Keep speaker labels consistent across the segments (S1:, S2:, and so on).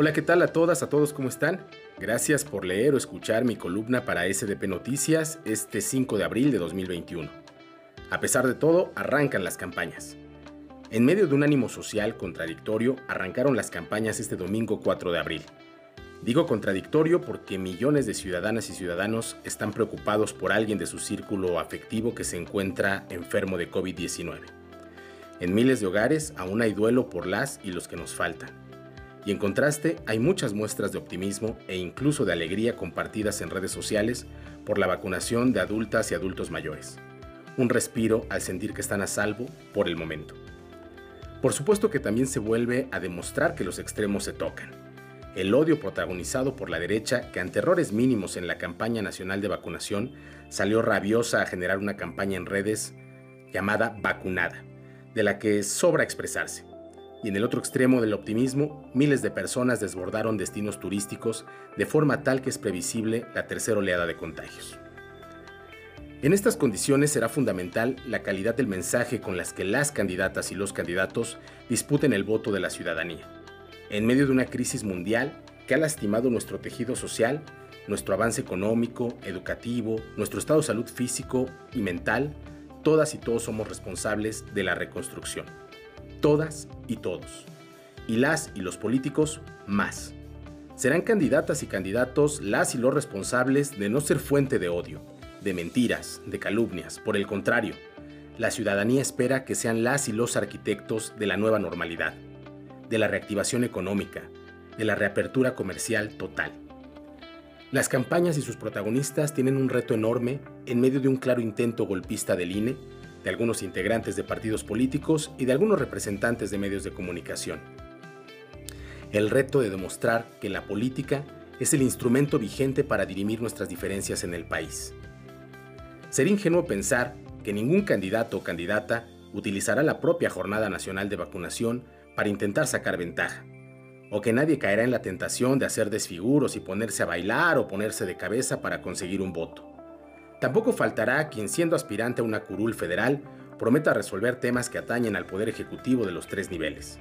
S1: Hola, ¿qué tal a todas, a todos, ¿cómo están? Gracias por leer o escuchar mi columna para SDP Noticias este 5 de abril de 2021. A pesar de todo, arrancan las campañas. En medio de un ánimo social contradictorio, arrancaron las campañas este domingo 4 de abril. Digo contradictorio porque millones de ciudadanas y ciudadanos están preocupados por alguien de su círculo afectivo que se encuentra enfermo de COVID-19. En miles de hogares aún hay duelo por las y los que nos faltan. Y en contraste, hay muchas muestras de optimismo e incluso de alegría compartidas en redes sociales por la vacunación de adultas y adultos mayores. Un respiro al sentir que están a salvo por el momento. Por supuesto que también se vuelve a demostrar que los extremos se tocan el odio protagonizado por la derecha que ante errores mínimos en la campaña nacional de vacunación salió rabiosa a generar una campaña en redes llamada vacunada, de la que sobra expresarse. Y en el otro extremo del optimismo, miles de personas desbordaron destinos turísticos de forma tal que es previsible la tercera oleada de contagios. En estas condiciones será fundamental la calidad del mensaje con las que las candidatas y los candidatos disputen el voto de la ciudadanía en medio de una crisis mundial que ha lastimado nuestro tejido social, nuestro avance económico, educativo, nuestro estado de salud físico y mental, todas y todos somos responsables de la reconstrucción. Todas y todos. Y las y los políticos más. Serán candidatas y candidatos las y los responsables de no ser fuente de odio, de mentiras, de calumnias. Por el contrario, la ciudadanía espera que sean las y los arquitectos de la nueva normalidad de la reactivación económica, de la reapertura comercial total. Las campañas y sus protagonistas tienen un reto enorme en medio de un claro intento golpista del INE, de algunos integrantes de partidos políticos y de algunos representantes de medios de comunicación. El reto de demostrar que la política es el instrumento vigente para dirimir nuestras diferencias en el país. Sería ingenuo pensar que ningún candidato o candidata utilizará la propia Jornada Nacional de Vacunación para intentar sacar ventaja, o que nadie caerá en la tentación de hacer desfiguros y ponerse a bailar o ponerse de cabeza para conseguir un voto. Tampoco faltará quien siendo aspirante a una curul federal prometa resolver temas que atañen al poder ejecutivo de los tres niveles,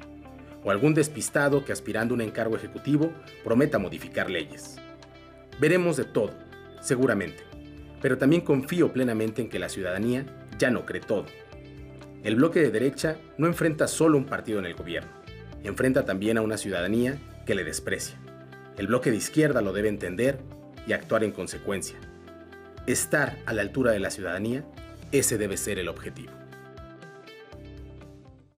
S1: o algún despistado que aspirando a un encargo ejecutivo prometa modificar leyes. Veremos de todo, seguramente, pero también confío plenamente en que la ciudadanía ya no cree todo el bloque de derecha no enfrenta solo un partido en el gobierno, enfrenta también a una ciudadanía que le desprecia. El bloque de izquierda lo debe entender y actuar en consecuencia. Estar a la altura de la ciudadanía, ese debe ser el objetivo.